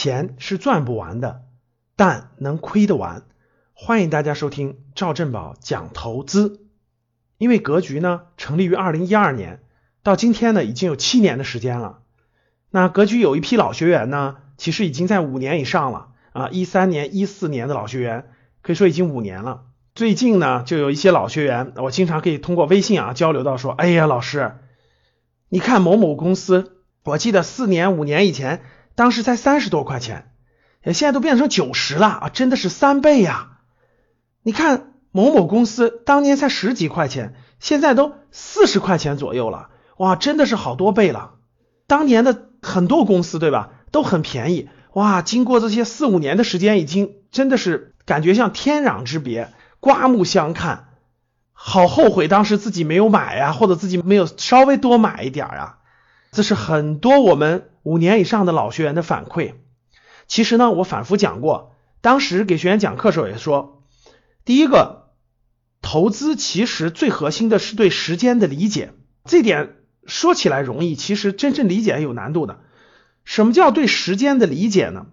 钱是赚不完的，但能亏得完。欢迎大家收听赵正宝讲投资。因为格局呢成立于二零一二年，到今天呢已经有七年的时间了。那格局有一批老学员呢，其实已经在五年以上了啊，一三年、一四年的老学员，可以说已经五年了。最近呢，就有一些老学员，我经常可以通过微信啊交流到说，哎呀，老师，你看某某公司，我记得四年、五年以前，当时才三十多块钱，现在都变成九十了啊，真的是三倍呀！你看某某公司当年才十几块钱，现在都四十块钱左右了，哇，真的是好多倍了。当年的很多公司对吧，都很便宜，哇，经过这些四五年的时间，已经真的是感觉像天壤之别。刮目相看，好后悔当时自己没有买呀，或者自己没有稍微多买一点啊。这是很多我们五年以上的老学员的反馈。其实呢，我反复讲过，当时给学员讲课时候也说，第一个，投资其实最核心的是对时间的理解，这点说起来容易，其实真正理解有难度的。什么叫对时间的理解呢？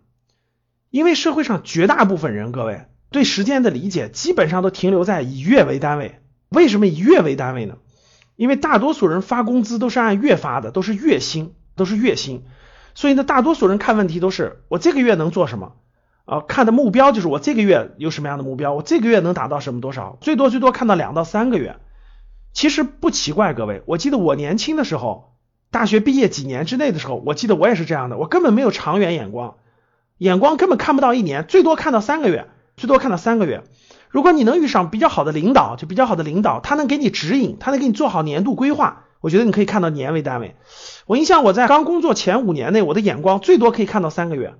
因为社会上绝大部分人，各位。对时间的理解基本上都停留在以月为单位。为什么以月为单位呢？因为大多数人发工资都是按月发的，都是月薪，都是月薪。所以呢，大多数人看问题都是我这个月能做什么啊？看的目标就是我这个月有什么样的目标，我这个月能达到什么多少？最多最多看到两到三个月。其实不奇怪，各位，我记得我年轻的时候，大学毕业几年之内的时候，我记得我也是这样的，我根本没有长远眼光，眼光根本看不到一年，最多看到三个月。最多看到三个月。如果你能遇上比较好的领导，就比较好的领导，他能给你指引，他能给你做好年度规划，我觉得你可以看到年为单位。我印象我在刚工作前五年内，我的眼光最多可以看到三个月，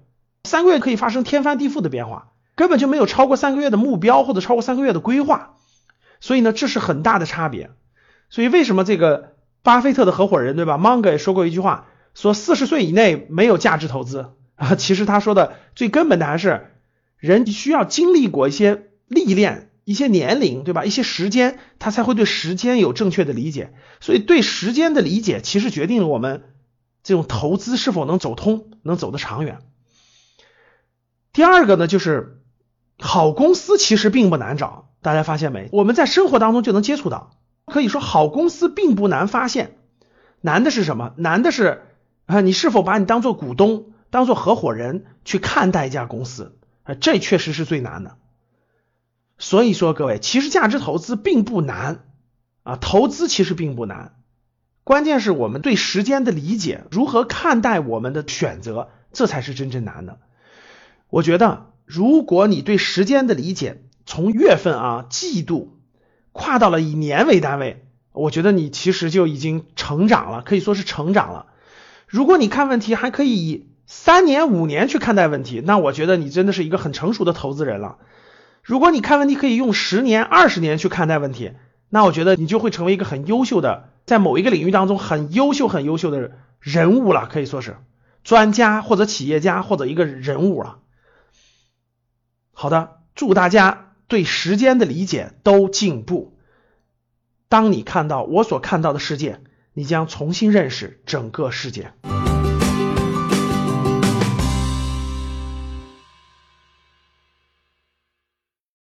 三个月可以发生天翻地覆的变化，根本就没有超过三个月的目标或者超过三个月的规划。所以呢，这是很大的差别。所以为什么这个巴菲特的合伙人对吧，芒格也说过一句话，说四十岁以内没有价值投资啊。其实他说的最根本的还是。人需要经历过一些历练、一些年龄，对吧？一些时间，他才会对时间有正确的理解。所以，对时间的理解，其实决定了我们这种投资是否能走通，能走得长远。第二个呢，就是好公司其实并不难找，大家发现没？我们在生活当中就能接触到。可以说，好公司并不难发现，难的是什么？难的是啊，你是否把你当做股东、当做合伙人去看待一家公司？啊这确实是最难的。所以说，各位，其实价值投资并不难啊，投资其实并不难，关键是我们对时间的理解，如何看待我们的选择，这才是真正难的。我觉得，如果你对时间的理解从月份啊、季度跨到了以年为单位，我觉得你其实就已经成长了，可以说是成长了。如果你看问题还可以以三年五年去看待问题，那我觉得你真的是一个很成熟的投资人了。如果你看问题可以用十年、二十年去看待问题，那我觉得你就会成为一个很优秀的，在某一个领域当中很优秀、很优秀的人物了，可以说是专家或者企业家或者一个人物了。好的，祝大家对时间的理解都进步。当你看到我所看到的世界，你将重新认识整个世界。